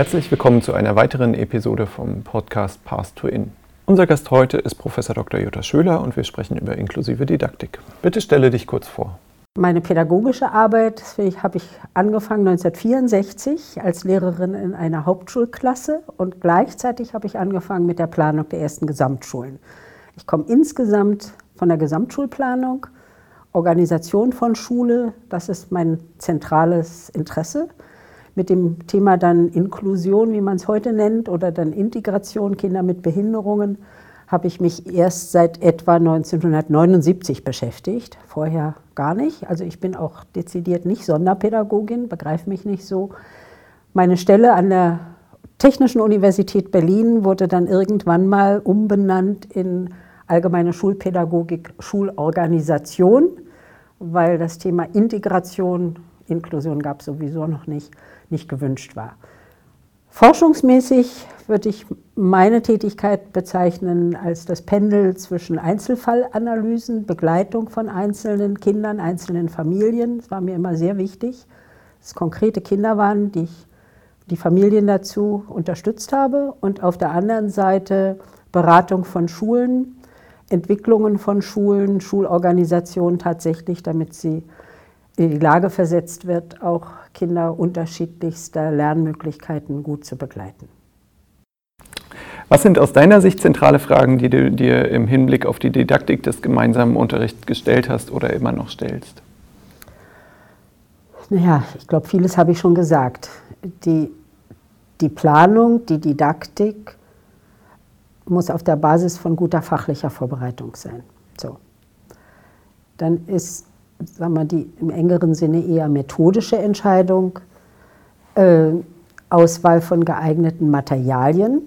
Herzlich willkommen zu einer weiteren Episode vom Podcast Path to In. Unser Gast heute ist Professor Dr. Jutta Schöler und wir sprechen über inklusive Didaktik. Bitte stelle dich kurz vor. Meine pädagogische Arbeit habe ich angefangen 1964 als Lehrerin in einer Hauptschulklasse und gleichzeitig habe ich angefangen mit der Planung der ersten Gesamtschulen. Ich komme insgesamt von der Gesamtschulplanung, Organisation von Schule, das ist mein zentrales Interesse mit dem Thema dann Inklusion, wie man es heute nennt, oder dann Integration Kinder mit Behinderungen, habe ich mich erst seit etwa 1979 beschäftigt, vorher gar nicht. Also ich bin auch dezidiert nicht Sonderpädagogin, begreife mich nicht so. Meine Stelle an der Technischen Universität Berlin wurde dann irgendwann mal umbenannt in Allgemeine Schulpädagogik, Schulorganisation, weil das Thema Integration, Inklusion gab es sowieso noch nicht, nicht gewünscht war. Forschungsmäßig würde ich meine Tätigkeit bezeichnen als das Pendel zwischen Einzelfallanalysen, Begleitung von einzelnen Kindern, einzelnen Familien. Das war mir immer sehr wichtig, dass es konkrete Kinder waren, die ich die Familien dazu unterstützt habe. Und auf der anderen Seite Beratung von Schulen, Entwicklungen von Schulen, Schulorganisationen tatsächlich, damit sie in die Lage versetzt wird, auch Kinder unterschiedlichster Lernmöglichkeiten gut zu begleiten. Was sind aus deiner Sicht zentrale Fragen, die du dir im Hinblick auf die Didaktik des gemeinsamen Unterrichts gestellt hast oder immer noch stellst? Naja, ich glaube, vieles habe ich schon gesagt. Die, die Planung, die Didaktik muss auf der Basis von guter fachlicher Vorbereitung sein. So. Dann ist sagen wir, die im engeren Sinne eher methodische Entscheidung, äh, Auswahl von geeigneten Materialien.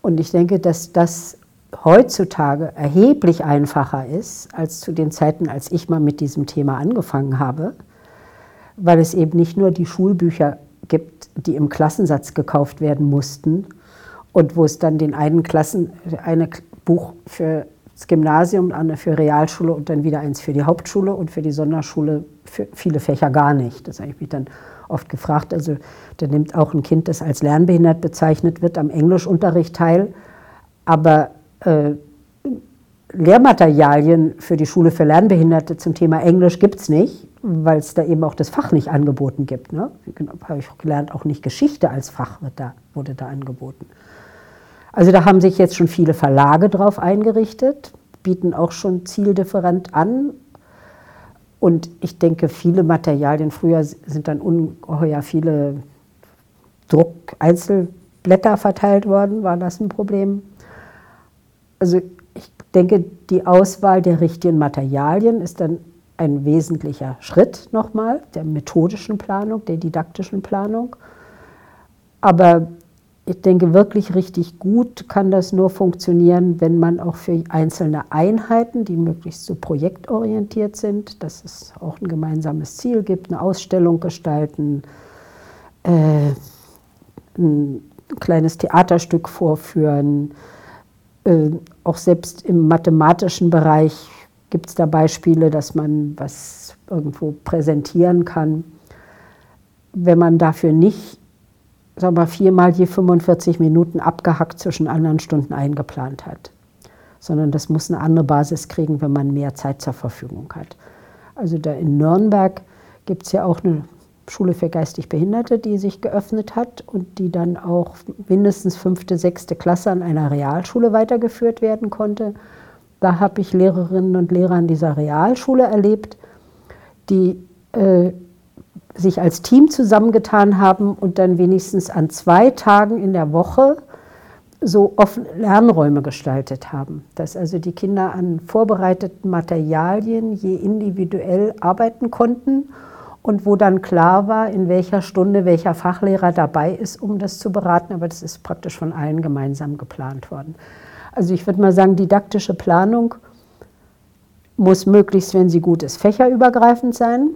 Und ich denke, dass das heutzutage erheblich einfacher ist als zu den Zeiten, als ich mal mit diesem Thema angefangen habe, weil es eben nicht nur die Schulbücher gibt, die im Klassensatz gekauft werden mussten und wo es dann den einen Klassen, eine Buch für das Gymnasium, eine für Realschule und dann wieder eins für die Hauptschule und für die Sonderschule für viele Fächer gar nicht. Das habe ich mich dann oft gefragt. Also da nimmt auch ein Kind, das als lernbehindert bezeichnet wird, am Englischunterricht teil. Aber äh, Lehrmaterialien für die Schule für Lernbehinderte zum Thema Englisch gibt es nicht, weil es da eben auch das Fach nicht angeboten gibt. Ne? Habe ich gelernt, auch nicht Geschichte als Fach da, wurde da angeboten. Also da haben sich jetzt schon viele Verlage drauf eingerichtet, bieten auch schon zieldifferent an. Und ich denke, viele Materialien, früher sind dann ungeheuer viele Druck-Einzelblätter verteilt worden, war das ein Problem. Also ich denke, die Auswahl der richtigen Materialien ist dann ein wesentlicher Schritt nochmal der methodischen Planung, der didaktischen Planung. Aber ich denke, wirklich richtig gut kann das nur funktionieren, wenn man auch für einzelne Einheiten, die möglichst so projektorientiert sind, dass es auch ein gemeinsames Ziel gibt, eine Ausstellung gestalten, äh, ein kleines Theaterstück vorführen. Äh, auch selbst im mathematischen Bereich gibt es da Beispiele, dass man was irgendwo präsentieren kann. Wenn man dafür nicht sagen wir, viermal je 45 Minuten abgehackt zwischen anderen Stunden eingeplant hat. Sondern das muss eine andere Basis kriegen, wenn man mehr Zeit zur Verfügung hat. Also da in Nürnberg gibt es ja auch eine Schule für geistig Behinderte, die sich geöffnet hat und die dann auch mindestens fünfte, sechste Klasse an einer Realschule weitergeführt werden konnte. Da habe ich Lehrerinnen und Lehrer an dieser Realschule erlebt, die äh, sich als Team zusammengetan haben und dann wenigstens an zwei Tagen in der Woche so offene Lernräume gestaltet haben, dass also die Kinder an vorbereiteten Materialien je individuell arbeiten konnten und wo dann klar war, in welcher Stunde welcher Fachlehrer dabei ist, um das zu beraten, aber das ist praktisch von allen gemeinsam geplant worden. Also ich würde mal sagen, didaktische Planung muss möglichst, wenn sie gut ist, fächerübergreifend sein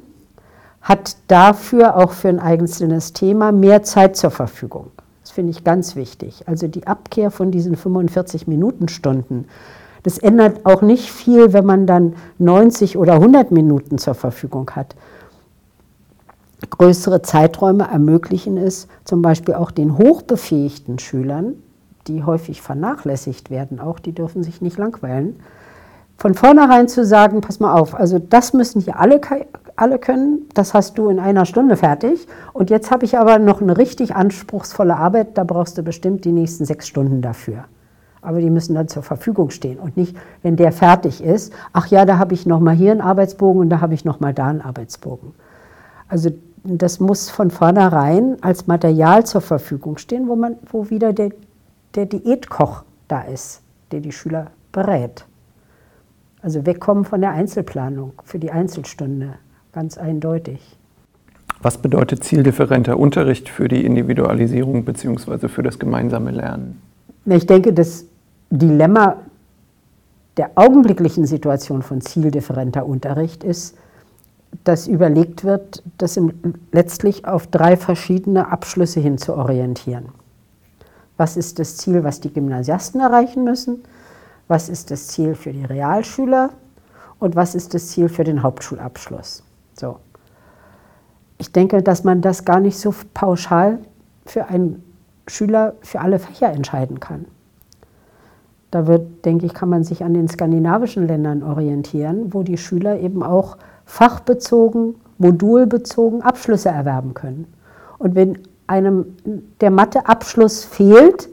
hat dafür auch für ein einzelnes Thema mehr Zeit zur Verfügung. Das finde ich ganz wichtig. Also die Abkehr von diesen 45 Minutenstunden. Das ändert auch nicht viel, wenn man dann 90 oder 100 Minuten zur Verfügung hat. größere Zeiträume ermöglichen es zum Beispiel auch den hochbefähigten Schülern, die häufig vernachlässigt werden, auch die dürfen sich nicht langweilen, von vornherein zu sagen, pass mal auf, also das müssen hier alle, alle können, das hast du in einer Stunde fertig und jetzt habe ich aber noch eine richtig anspruchsvolle Arbeit, da brauchst du bestimmt die nächsten sechs Stunden dafür. Aber die müssen dann zur Verfügung stehen und nicht, wenn der fertig ist, ach ja, da habe ich noch mal hier einen Arbeitsbogen und da habe ich noch mal da einen Arbeitsbogen. Also das muss von vornherein als Material zur Verfügung stehen, wo, man, wo wieder der, der Diätkoch da ist, der die Schüler berät. Also wegkommen von der Einzelplanung für die Einzelstunde, ganz eindeutig. Was bedeutet zieldifferenter Unterricht für die Individualisierung bzw. für das gemeinsame Lernen? Ich denke, das Dilemma der augenblicklichen Situation von zieldifferenter Unterricht ist, dass überlegt wird, das letztlich auf drei verschiedene Abschlüsse hin zu orientieren. Was ist das Ziel, was die Gymnasiasten erreichen müssen? was ist das Ziel für die Realschüler und was ist das Ziel für den Hauptschulabschluss. So. Ich denke, dass man das gar nicht so pauschal für einen Schüler für alle Fächer entscheiden kann. Da wird, denke ich, kann man sich an den skandinavischen Ländern orientieren, wo die Schüler eben auch fachbezogen, modulbezogen Abschlüsse erwerben können. Und wenn einem der Matheabschluss fehlt,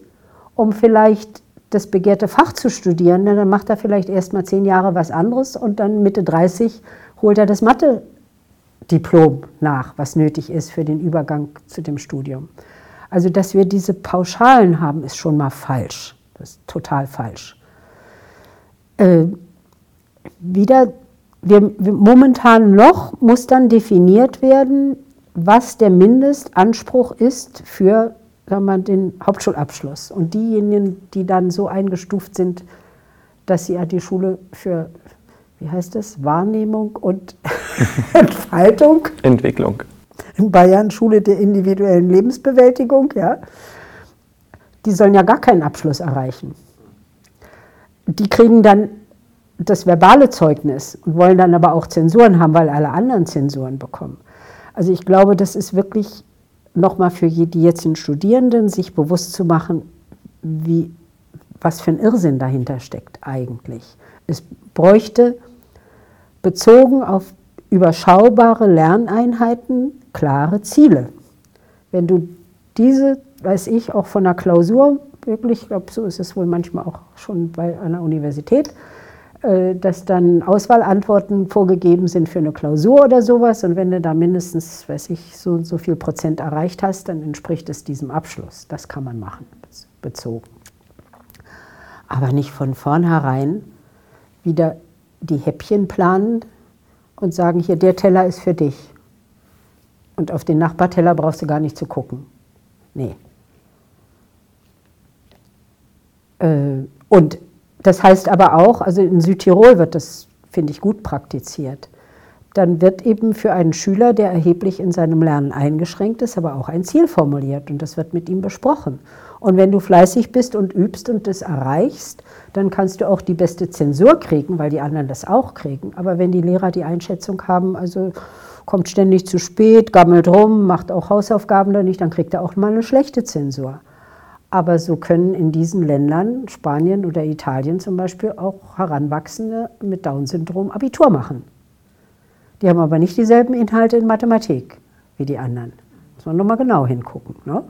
um vielleicht das begehrte Fach zu studieren, dann macht er vielleicht erst mal zehn Jahre was anderes und dann Mitte 30 holt er das Mathe-Diplom nach, was nötig ist für den Übergang zu dem Studium. Also, dass wir diese Pauschalen haben, ist schon mal falsch. Das ist total falsch. Äh, wieder, wir, wir, momentan noch muss dann definiert werden, was der Mindestanspruch ist für sagen wir, den Hauptschulabschluss. Und diejenigen, die dann so eingestuft sind, dass sie ja die Schule für, wie heißt es, Wahrnehmung und Entfaltung. Entwicklung. In Bayern Schule der individuellen Lebensbewältigung, ja. Die sollen ja gar keinen Abschluss erreichen. Die kriegen dann das verbale Zeugnis und wollen dann aber auch Zensuren haben, weil alle anderen Zensuren bekommen. Also ich glaube, das ist wirklich nochmal für die jetzigen Studierenden, sich bewusst zu machen, wie, was für ein Irrsinn dahinter steckt eigentlich. Es bräuchte bezogen auf überschaubare Lerneinheiten klare Ziele. Wenn du diese, weiß ich, auch von der Klausur wirklich, ich glaube, so ist es wohl manchmal auch schon bei einer Universität, äh, dass dann Auswahlantworten vorgegeben sind für eine Klausur oder sowas. Und wenn du da mindestens, weiß ich, so und so viel Prozent erreicht hast, dann entspricht es diesem Abschluss. Das kann man machen, bezogen. Aber nicht von vornherein wieder die Häppchen planen und sagen, hier, der Teller ist für dich. Und auf den Nachbarteller brauchst du gar nicht zu gucken. Nee. Äh, und das heißt aber auch, also in Südtirol wird das, finde ich, gut praktiziert. Dann wird eben für einen Schüler, der erheblich in seinem Lernen eingeschränkt ist, aber auch ein Ziel formuliert und das wird mit ihm besprochen. Und wenn du fleißig bist und übst und das erreichst, dann kannst du auch die beste Zensur kriegen, weil die anderen das auch kriegen. Aber wenn die Lehrer die Einschätzung haben, also kommt ständig zu spät, gammelt rum, macht auch Hausaufgaben da nicht, dann kriegt er auch mal eine schlechte Zensur. Aber so können in diesen Ländern, Spanien oder Italien zum Beispiel, auch Heranwachsende mit Down-Syndrom Abitur machen. Die haben aber nicht dieselben Inhalte in Mathematik wie die anderen. Muss man nochmal genau hingucken. Ne?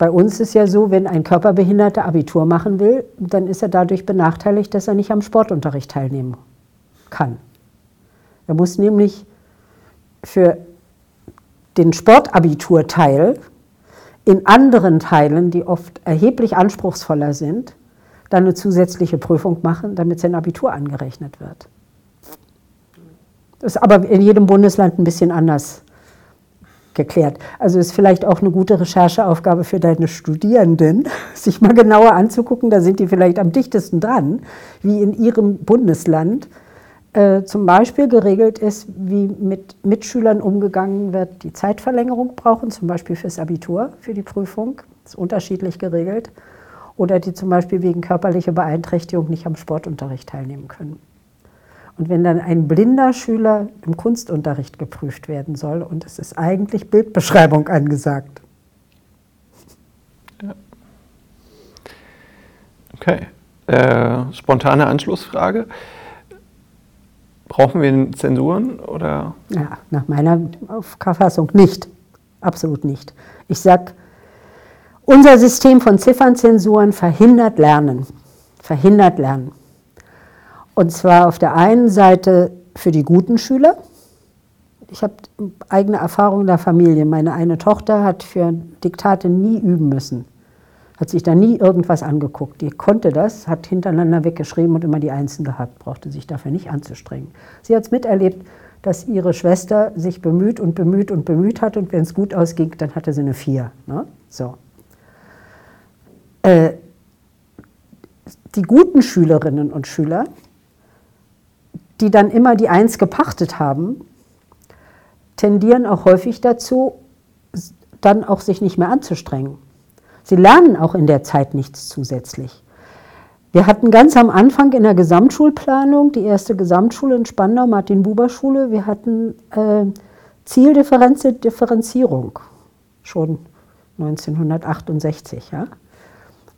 Bei uns ist ja so, wenn ein Körperbehinderter Abitur machen will, dann ist er dadurch benachteiligt, dass er nicht am Sportunterricht teilnehmen kann. Er muss nämlich für den Sportabiturteil in anderen Teilen, die oft erheblich anspruchsvoller sind, dann eine zusätzliche Prüfung machen, damit sein Abitur angerechnet wird. Das ist aber in jedem Bundesland ein bisschen anders geklärt. Also ist vielleicht auch eine gute Rechercheaufgabe für deine Studierenden, sich mal genauer anzugucken, da sind die vielleicht am dichtesten dran, wie in ihrem Bundesland äh, zum Beispiel geregelt ist, wie mit Mitschülern umgegangen wird, die Zeitverlängerung brauchen, zum Beispiel fürs Abitur, für die Prüfung. Ist unterschiedlich geregelt. Oder die zum Beispiel wegen körperlicher Beeinträchtigung nicht am Sportunterricht teilnehmen können. Und wenn dann ein blinder Schüler im Kunstunterricht geprüft werden soll und es ist eigentlich Bildbeschreibung angesagt. Ja. Okay. Äh, spontane Anschlussfrage. Brauchen wir Zensuren oder? Ja, nach meiner Auffassung nicht. Absolut nicht. Ich sage, unser System von Ziffernzensuren verhindert Lernen. Verhindert Lernen. Und zwar auf der einen Seite für die guten Schüler. Ich habe eigene Erfahrung in der Familie. Meine eine Tochter hat für Diktate nie üben müssen. Hat sich da nie irgendwas angeguckt. Die konnte das, hat hintereinander weggeschrieben und immer die Einsen gehabt, brauchte sich dafür nicht anzustrengen. Sie hat es miterlebt, dass ihre Schwester sich bemüht und bemüht und bemüht hat und wenn es gut ausging, dann hatte sie eine Vier. Ne? So. Äh, die guten Schülerinnen und Schüler die dann immer die Eins gepachtet haben, tendieren auch häufig dazu, dann auch sich nicht mehr anzustrengen. Sie lernen auch in der Zeit nichts zusätzlich. Wir hatten ganz am Anfang in der Gesamtschulplanung, die erste Gesamtschule in Spandau, Martin-Buber-Schule, wir hatten äh, Zieldifferenzierung, schon 1968. Ja?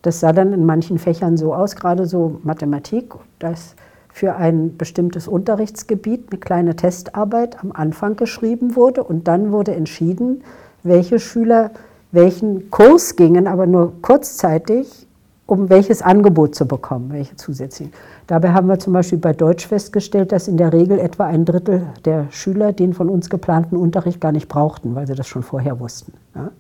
Das sah dann in manchen Fächern so aus, gerade so Mathematik, dass für ein bestimmtes Unterrichtsgebiet eine kleine Testarbeit am Anfang geschrieben wurde und dann wurde entschieden, welche Schüler welchen Kurs gingen, aber nur kurzzeitig, um welches Angebot zu bekommen, welche zusätzlichen. Dabei haben wir zum Beispiel bei Deutsch festgestellt, dass in der Regel etwa ein Drittel der Schüler den von uns geplanten Unterricht gar nicht brauchten, weil sie das schon vorher wussten. Ja.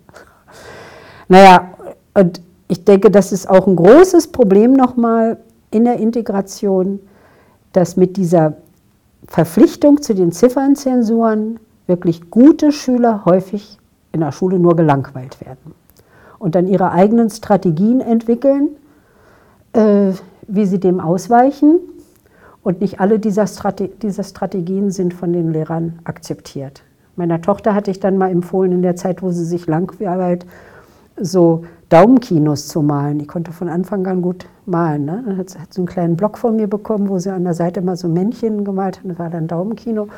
Naja, und ich denke, das ist auch ein großes Problem nochmal in der Integration dass mit dieser Verpflichtung zu den Ziffernzensuren wirklich gute Schüler häufig in der Schule nur gelangweilt werden und dann ihre eigenen Strategien entwickeln, äh, wie sie dem ausweichen. Und nicht alle dieser, Strate dieser Strategien sind von den Lehrern akzeptiert. Meiner Tochter hatte ich dann mal empfohlen, in der Zeit, wo sie sich langweilt, so Daumenkinos zu malen. Die konnte von Anfang an gut malen. Ne? Dann hat sie so einen kleinen Block von mir bekommen, wo sie an der Seite mal so Männchen gemalt hat. Das war dann Daumenkino.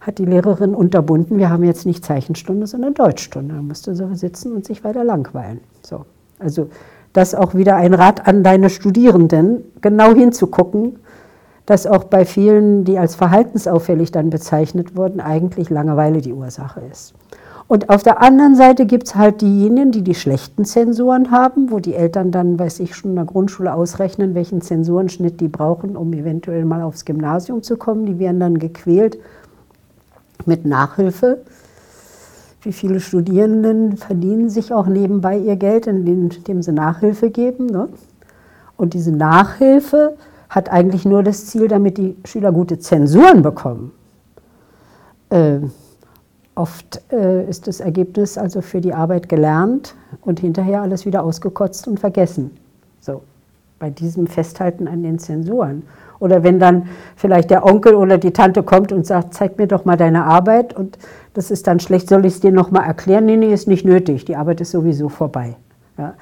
Hat die Lehrerin unterbunden, wir haben jetzt nicht Zeichenstunde, sondern Deutschstunde. Da musste sie sitzen und sich weiter langweilen. So. Also das auch wieder ein Rat an deine Studierenden, genau hinzugucken, dass auch bei vielen, die als verhaltensauffällig dann bezeichnet wurden, eigentlich Langeweile die Ursache ist. Und auf der anderen Seite gibt es halt diejenigen, die die schlechten Zensoren haben, wo die Eltern dann, weiß ich, schon in der Grundschule ausrechnen, welchen Zensorenschnitt die brauchen, um eventuell mal aufs Gymnasium zu kommen. Die werden dann gequält mit Nachhilfe. Wie viele Studierenden verdienen sich auch nebenbei ihr Geld, indem sie Nachhilfe geben. Ne? Und diese Nachhilfe hat eigentlich nur das Ziel, damit die Schüler gute Zensuren bekommen. Äh, Oft äh, ist das Ergebnis also für die Arbeit gelernt und hinterher alles wieder ausgekotzt und vergessen. So, bei diesem Festhalten an den Zensuren. Oder wenn dann vielleicht der Onkel oder die Tante kommt und sagt, zeig mir doch mal deine Arbeit und das ist dann schlecht, soll ich es dir noch mal erklären? Nee, nee, ist nicht nötig, die Arbeit ist sowieso vorbei. Ja.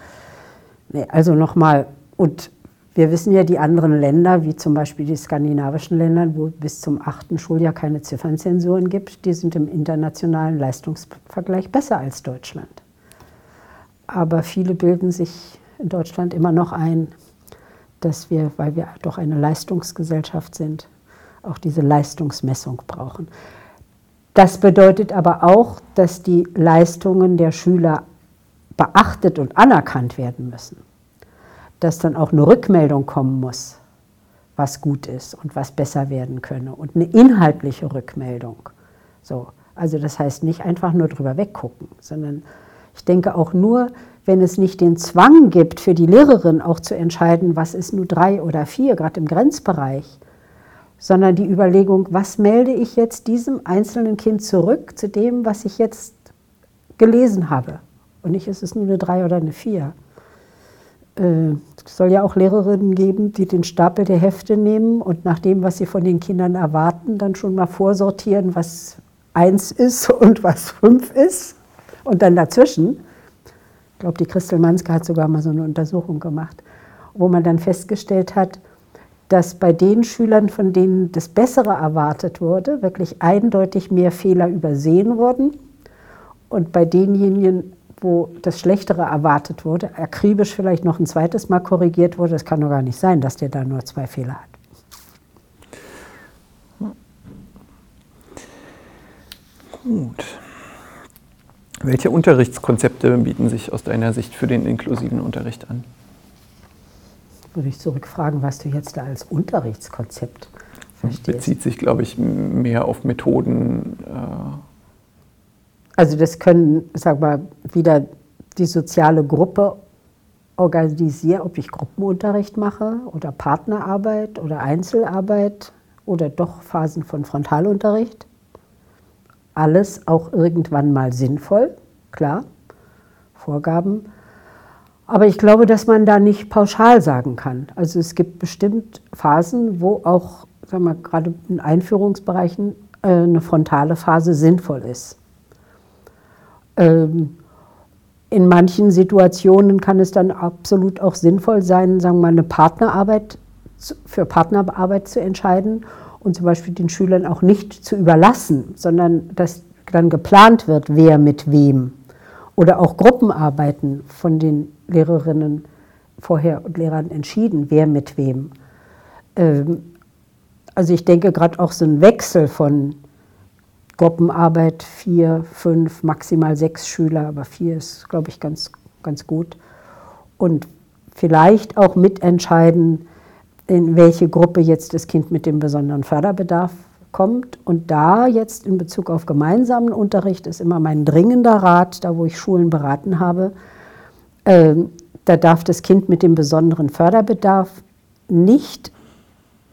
Nee, also nochmal, und wir wissen ja, die anderen Länder, wie zum Beispiel die skandinavischen Länder, wo bis zum achten Schuljahr keine Ziffernzensuren gibt, die sind im internationalen Leistungsvergleich besser als Deutschland. Aber viele bilden sich in Deutschland immer noch ein, dass wir, weil wir doch eine Leistungsgesellschaft sind, auch diese Leistungsmessung brauchen. Das bedeutet aber auch, dass die Leistungen der Schüler beachtet und anerkannt werden müssen dass dann auch eine Rückmeldung kommen muss, was gut ist und was besser werden könne und eine inhaltliche Rückmeldung. So, also das heißt nicht einfach nur drüber weggucken, sondern ich denke auch nur, wenn es nicht den Zwang gibt für die Lehrerin auch zu entscheiden, was ist nur drei oder vier, gerade im Grenzbereich, sondern die Überlegung, was melde ich jetzt diesem einzelnen Kind zurück zu dem, was ich jetzt gelesen habe. Und nicht ist es nur eine drei oder eine vier. Äh, es soll ja auch Lehrerinnen geben, die den Stapel der Hefte nehmen und nach dem, was sie von den Kindern erwarten, dann schon mal vorsortieren, was eins ist und was fünf ist. Und dann dazwischen, ich glaube, die Christel Manske hat sogar mal so eine Untersuchung gemacht, wo man dann festgestellt hat, dass bei den Schülern, von denen das Bessere erwartet wurde, wirklich eindeutig mehr Fehler übersehen wurden und bei denjenigen, wo das Schlechtere erwartet wurde, akribisch vielleicht noch ein zweites Mal korrigiert wurde. Es kann doch gar nicht sein, dass der da nur zwei Fehler hat. Gut. Welche Unterrichtskonzepte bieten sich aus deiner Sicht für den inklusiven Unterricht an? Würde ich zurückfragen, was du jetzt da als Unterrichtskonzept verstehst. Bezieht sich, glaube ich, mehr auf Methoden. Äh also das können, sag mal, wieder die soziale Gruppe organisieren, ob ich Gruppenunterricht mache oder Partnerarbeit oder Einzelarbeit oder doch Phasen von Frontalunterricht. Alles auch irgendwann mal sinnvoll, klar, Vorgaben. Aber ich glaube, dass man da nicht pauschal sagen kann. Also es gibt bestimmt Phasen, wo auch, sagen wir, gerade in Einführungsbereichen äh, eine frontale Phase sinnvoll ist. Ähm, in manchen Situationen kann es dann absolut auch sinnvoll sein, sagen wir mal, eine Partnerarbeit für Partnerarbeit zu entscheiden und zum Beispiel den Schülern auch nicht zu überlassen, sondern dass dann geplant wird, wer mit wem. Oder auch Gruppenarbeiten von den Lehrerinnen vorher und Lehrern entschieden, wer mit wem. Ähm, also ich denke gerade auch so ein Wechsel von Gruppenarbeit, vier, fünf, maximal sechs Schüler, aber vier ist, glaube ich, ganz, ganz gut. Und vielleicht auch mitentscheiden, in welche Gruppe jetzt das Kind mit dem besonderen Förderbedarf kommt. Und da jetzt in Bezug auf gemeinsamen Unterricht ist immer mein dringender Rat, da wo ich Schulen beraten habe, äh, da darf das Kind mit dem besonderen Förderbedarf nicht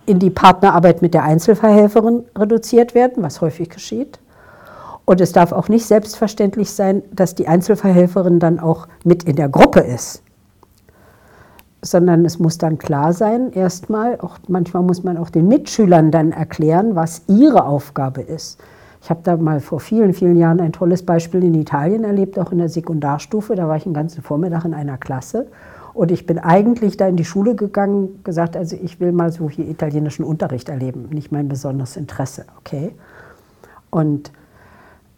in die Partnerarbeit mit der Einzelverhelferin reduziert werden, was häufig geschieht. Und es darf auch nicht selbstverständlich sein, dass die Einzelverhelferin dann auch mit in der Gruppe ist sondern es muss dann klar sein, erstmal, auch manchmal muss man auch den Mitschülern dann erklären, was ihre Aufgabe ist. Ich habe da mal vor vielen, vielen Jahren ein tolles Beispiel in Italien erlebt, auch in der Sekundarstufe. Da war ich einen ganzen Vormittag in einer Klasse und ich bin eigentlich da in die Schule gegangen, gesagt, also ich will mal so hier italienischen Unterricht erleben, nicht mein besonderes Interesse, okay? Und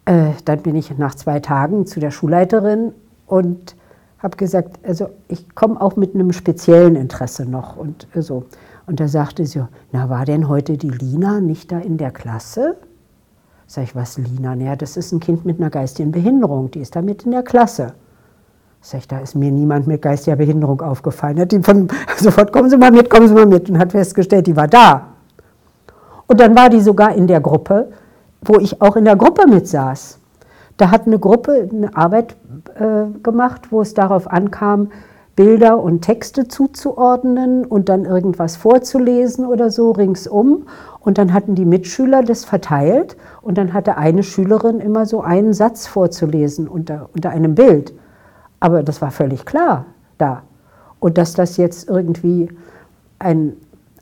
äh, dann bin ich nach zwei Tagen zu der Schulleiterin und habe gesagt, also ich komme auch mit einem speziellen Interesse noch und äh, so. Und da sagte sie, na war denn heute die Lina nicht da in der Klasse? Sag ich, was Lina? Naja, das ist ein Kind mit einer geistigen Behinderung, die ist da mit in der Klasse. Sag ich, da ist mir niemand mit geistiger Behinderung aufgefallen. Hat die von, sofort, kommen Sie mal mit, kommen Sie mal mit. Und hat festgestellt, die war da. Und dann war die sogar in der Gruppe, wo ich auch in der Gruppe mitsaß. Da hat eine Gruppe eine Arbeit äh, gemacht, wo es darauf ankam, Bilder und Texte zuzuordnen und dann irgendwas vorzulesen oder so ringsum. Und dann hatten die Mitschüler das verteilt und dann hatte eine Schülerin immer so einen Satz vorzulesen unter, unter einem Bild. Aber das war völlig klar da. Und dass das jetzt irgendwie ein,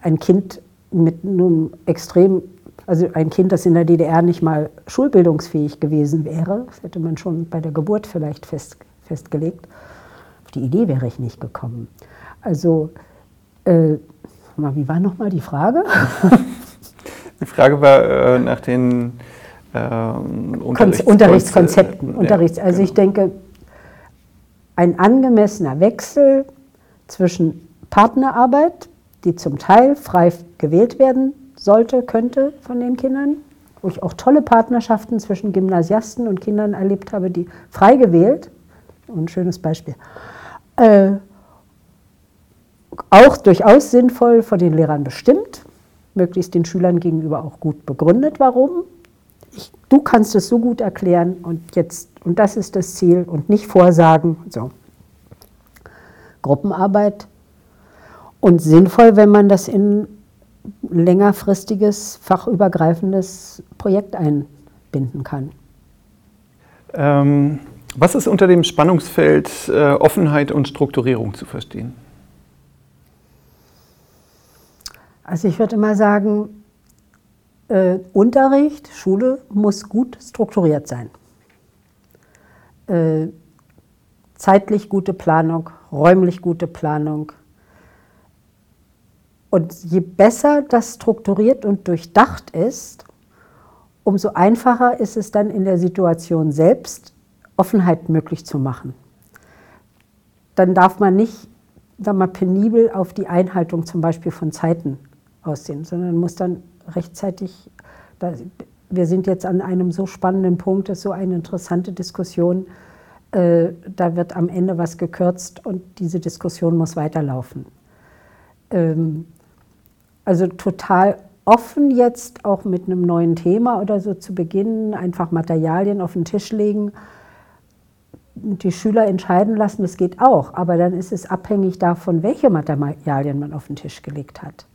ein Kind mit einem extrem also ein Kind, das in der DDR nicht mal schulbildungsfähig gewesen wäre, das hätte man schon bei der Geburt vielleicht fest, festgelegt. Auf die Idee wäre ich nicht gekommen. Also, äh, wie war nochmal die Frage? Die Frage war äh, nach den äh, Unterrichts Unterrichtskonzepten. Unterrichts also genau. ich denke, ein angemessener Wechsel zwischen Partnerarbeit, die zum Teil frei gewählt werden sollte, könnte von den Kindern, wo ich auch tolle Partnerschaften zwischen Gymnasiasten und Kindern erlebt habe, die frei gewählt, ein schönes Beispiel, äh, auch durchaus sinnvoll von den Lehrern bestimmt, möglichst den Schülern gegenüber auch gut begründet, warum. Ich, du kannst es so gut erklären und jetzt, und das ist das Ziel und nicht vorsagen. So. Gruppenarbeit und sinnvoll, wenn man das in längerfristiges, fachübergreifendes Projekt einbinden kann. Ähm, was ist unter dem Spannungsfeld äh, Offenheit und Strukturierung zu verstehen? Also ich würde immer sagen, äh, Unterricht, Schule muss gut strukturiert sein. Äh, zeitlich gute Planung, räumlich gute Planung, Und je besser das strukturiert und durchdacht ist, umso einfacher ist es dann in der Situation selbst, Offenheit möglich zu machen. Dann darf man nicht sag mal, penibel auf die Einhaltung zum Beispiel von Zeiten aussehen, sondern muss dann rechtzeitig, wir sind jetzt an einem so spannenden Punkt, das ist so eine interessante Diskussion, äh, da wird am Ende was gekürzt und diese Diskussion muss weiterlaufen. Ähm, also total offen jetzt auch mit einem neuen Thema oder so zu beginnen, einfach Materialien auf den Tisch legen, die Schüler entscheiden lassen, das geht auch, aber dann ist es abhängig davon, welche Materialien man auf den Tisch gelegt hat.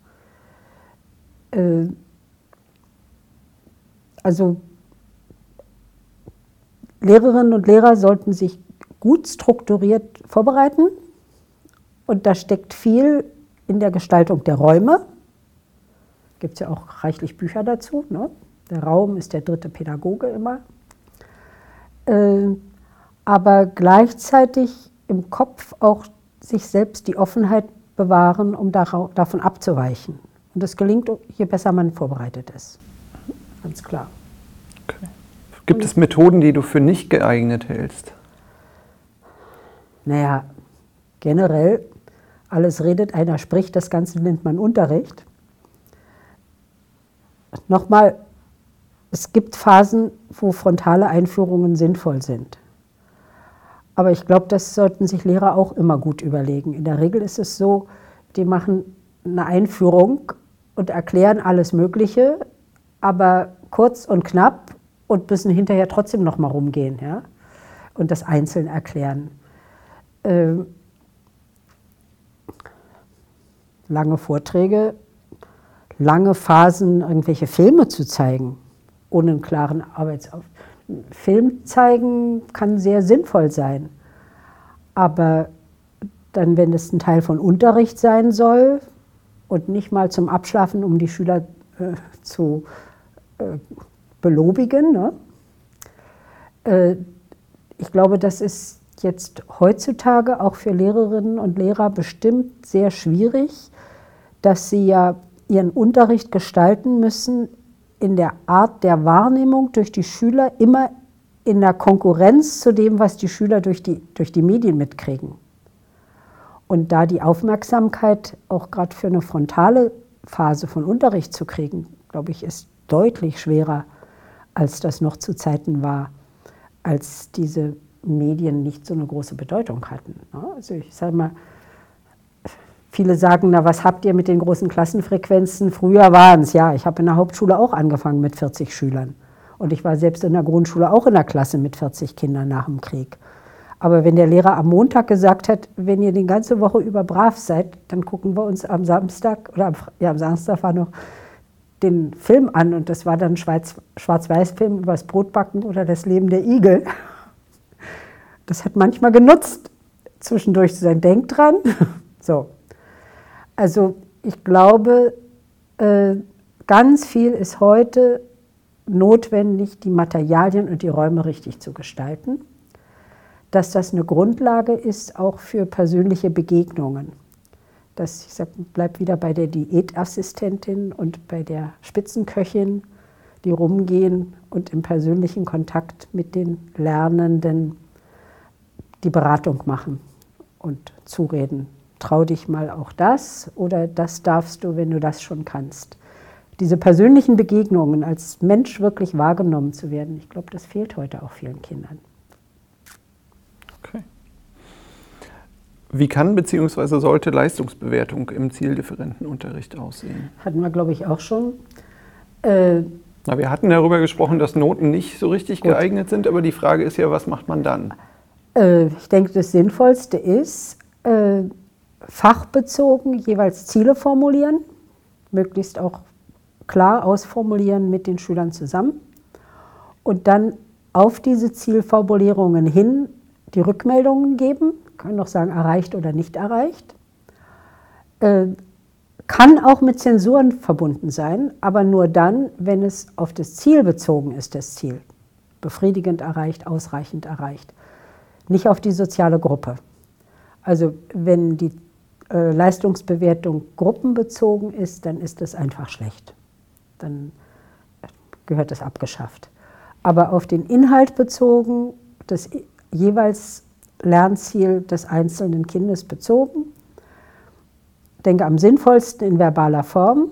Äh, also Lehrerinnen und Lehrer sollten sich gut strukturiert vorbereiten und da steckt viel in der Gestaltung der Räume. Gibt es ja auch reichlich Bücher dazu. Ne? Der Raum ist der dritte Pädagoge immer. Äh, aber gleichzeitig im Kopf auch sich selbst die Offenheit bewahren, um davon abzuweichen. Und das gelingt, je besser man vorbereitet ist. Ganz klar. Okay. Gibt es Methoden, die du für nicht geeignet hältst? Naja, generell, alles redet, einer spricht, das Ganze nennt man Unterricht. Nochmal, es gibt Phasen, wo frontale Einführungen sinnvoll sind. Aber ich glaube, das sollten sich Lehrer auch immer gut überlegen. In der Regel ist es so, die machen eine Einführung und erklären alles Mögliche, aber kurz und knapp und müssen hinterher trotzdem noch mal rumgehen ja? und das einzeln erklären. Ähm, lange Vorträge, lange Phasen, irgendwelche Filme zu zeigen, ohne einen klaren Arbeitsaufwand. Film zeigen kann sehr sinnvoll sein. Aber dann, wenn es ein Teil von Unterricht sein soll und nicht mal zum Abschlafen, um die Schüler äh, zu äh, belobigen, ne? äh, ich glaube, das ist jetzt heutzutage auch für Lehrerinnen und Lehrer bestimmt sehr schwierig, dass sie ja ihren Unterricht gestalten müssen in der Art der Wahrnehmung durch die Schüler immer in der Konkurrenz zu dem, was die Schüler durch die, durch die Medien mitkriegen. Und da die Aufmerksamkeit auch gerade für eine frontale Phase von Unterricht zu kriegen, glaube ich, ist deutlich schwerer, als das noch zu Zeiten war, als diese Medien nicht so eine große Bedeutung hatten. Ne? Also ich sage mal, Viele sagen, na, was habt ihr mit den großen Klassenfrequenzen? Früher waren es, ja, ich habe in der Hauptschule auch angefangen mit 40 Schülern. Und ich war selbst in der Grundschule auch in der Klasse mit 40 Kindern nach dem Krieg. Aber wenn der Lehrer am Montag gesagt hat, wenn ihr die ganze Woche über brav seid, dann gucken wir uns am Samstag, oder am, ja, am Samstag war noch den Film an und das war dann ein Schwarz-Weiß-Film über das Brotbacken oder das Leben der Igel. Das hat manchmal genutzt, zwischendurch zu sein, denkt dran. So, also ich glaube, äh, ganz viel ist heute notwendig, die Materialien und die Räume richtig zu gestalten. Dass das eine Grundlage ist auch für persönliche Begegnungen. Das, ich sag, bleib wieder bei der Diätassistentin und bei der Spitzenköchin, die rumgehen und im persönlichen Kontakt mit den Lernenden die Beratung machen und zureden trau dich mal auch das oder das darfst du, wenn du das schon kannst. Diese persönlichen Begegnungen, als Mensch wirklich wahrgenommen zu werden, ich glaube, das fehlt heute auch vielen Kindern. Okay. Wie kann bzw. sollte Leistungsbewertung im Zieldifferentenunterricht aussehen? Hatten wir, glaube ich, auch schon. Äh, Na, wir hatten darüber gesprochen, dass Noten nicht so richtig gut. geeignet sind, aber die Frage ist ja, was macht man dann? Äh, ich denke, das Sinnvollste ist, äh, fachbezogen jeweils Ziele formulieren, möglichst auch klar ausformulieren mit den Schülern zusammen und dann auf diese Zielformulierungen hin die Rückmeldungen geben, können noch sagen, erreicht oder nicht erreicht. Äh, kann auch mit Zensuren verbunden sein, aber nur dann, wenn es auf das Ziel bezogen ist, das Ziel. Befriedigend erreicht, ausreichend erreicht. Nicht auf die soziale Gruppe. Also wenn die äh, Leistungsbewertung gruppenbezogen ist, dann ist das einfach schlecht. Dann gehört das abgeschafft. Aber auf den Inhalt bezogen, das jeweils Lernziel des einzelnen Kindes bezogen, denke am sinnvollsten in verbaler Form,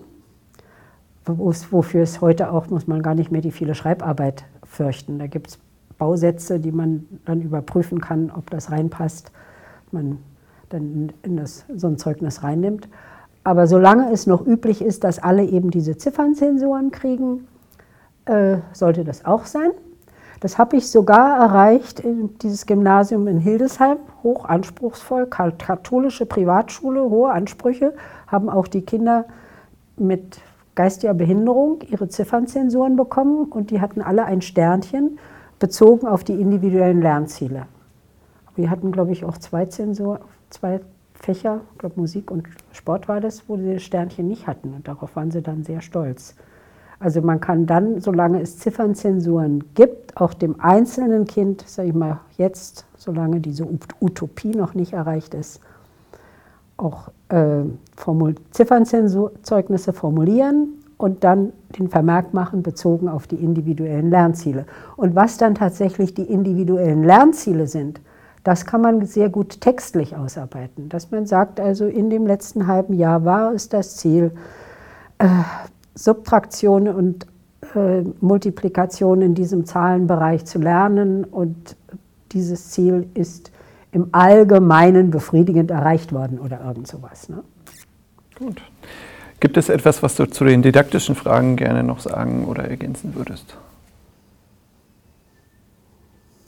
wofür es heute auch, muss man gar nicht mehr die viele Schreibarbeit fürchten. Da gibt es Bausätze, die man dann überprüfen kann, ob das reinpasst, man dann in das, so ein Zeugnis reinnimmt. Aber solange es noch üblich ist, dass alle eben diese Ziffernzensoren kriegen, äh, sollte das auch sein. Das habe ich sogar erreicht in dieses Gymnasium in Hildesheim, hoch anspruchsvoll, katholische Privatschule, hohe Ansprüche, haben auch die Kinder mit geistiger Behinderung ihre Ziffernzensoren bekommen und die hatten alle ein Sternchen bezogen auf die individuellen Lernziele. Wir hatten, glaube ich, auch zwei Zensor, zwei Fächer, ich glaube Musik und Sport war das, wo sie das Sternchen nicht hatten und darauf waren sie dann sehr stolz. Also man kann dann, solange es Ziffernzensuren gibt, auch dem einzelnen Kind, sage ich mal jetzt, solange diese Utopie noch nicht erreicht ist, auch äh, Formul Ziffernzeugnisse formulieren und dann den Vermerk machen, bezogen auf die individuellen Lernziele. Und was dann tatsächlich die individuellen Lernziele sind, das kann man sehr gut textlich ausarbeiten. Dass man sagt, also in dem letzten halben Jahr war es das Ziel, äh, Subtraktion und äh, Multiplikation in diesem Zahlenbereich zu lernen und dieses Ziel ist im Allgemeinen befriedigend erreicht worden oder irgend sowas. Ne? Gut. Gibt es etwas, was du zu den didaktischen Fragen gerne noch sagen oder ergänzen würdest?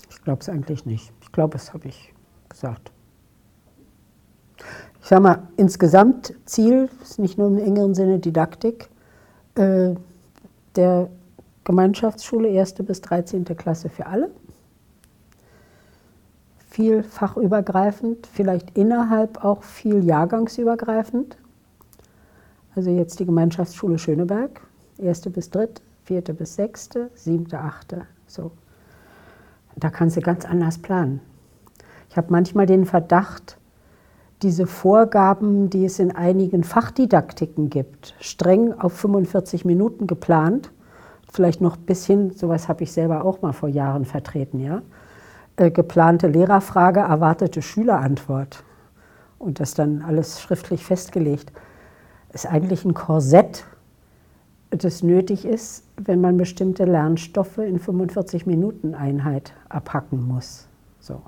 Ich glaube es eigentlich nicht. Ich glaube, das habe ich gesagt. Ich sage mal, insgesamt Ziel ist nicht nur im engeren Sinne Didaktik, äh, der Gemeinschaftsschule, erste bis 13. Klasse für alle. Viel fachübergreifend, vielleicht innerhalb auch viel jahrgangsübergreifend. Also jetzt die Gemeinschaftsschule Schöneberg, erste bis dritte, vierte bis sechste, siebte, achte. So. Da kannst du ganz anders planen. Ich habe manchmal den Verdacht, diese Vorgaben, die es in einigen Fachdidaktiken gibt, streng auf 45 Minuten geplant, vielleicht noch bis hin, sowas habe ich selber auch mal vor Jahren vertreten, ja, äh, geplante Lehrerfrage, erwartete Schülerantwort. Und das dann alles schriftlich festgelegt, ist eigentlich ein Korsett, das nötig ist, wenn man bestimmte Lernstoffe in 45 Minuten Einheit abhacken muss. So.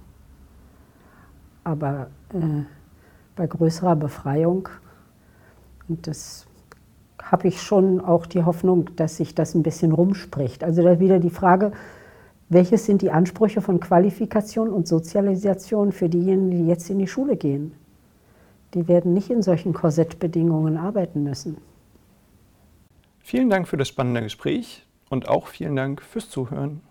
Aber äh, bei größerer Befreiung. Und das habe ich schon auch die Hoffnung, dass sich das ein bisschen rumspricht. Also da wieder die Frage, welches sind die Ansprüche von Qualifikation und Sozialisation für diejenigen, die jetzt in die Schule gehen? Die werden nicht in solchen Korsettbedingungen arbeiten müssen. Vielen Dank für das spannende Gespräch und auch vielen Dank fürs Zuhören.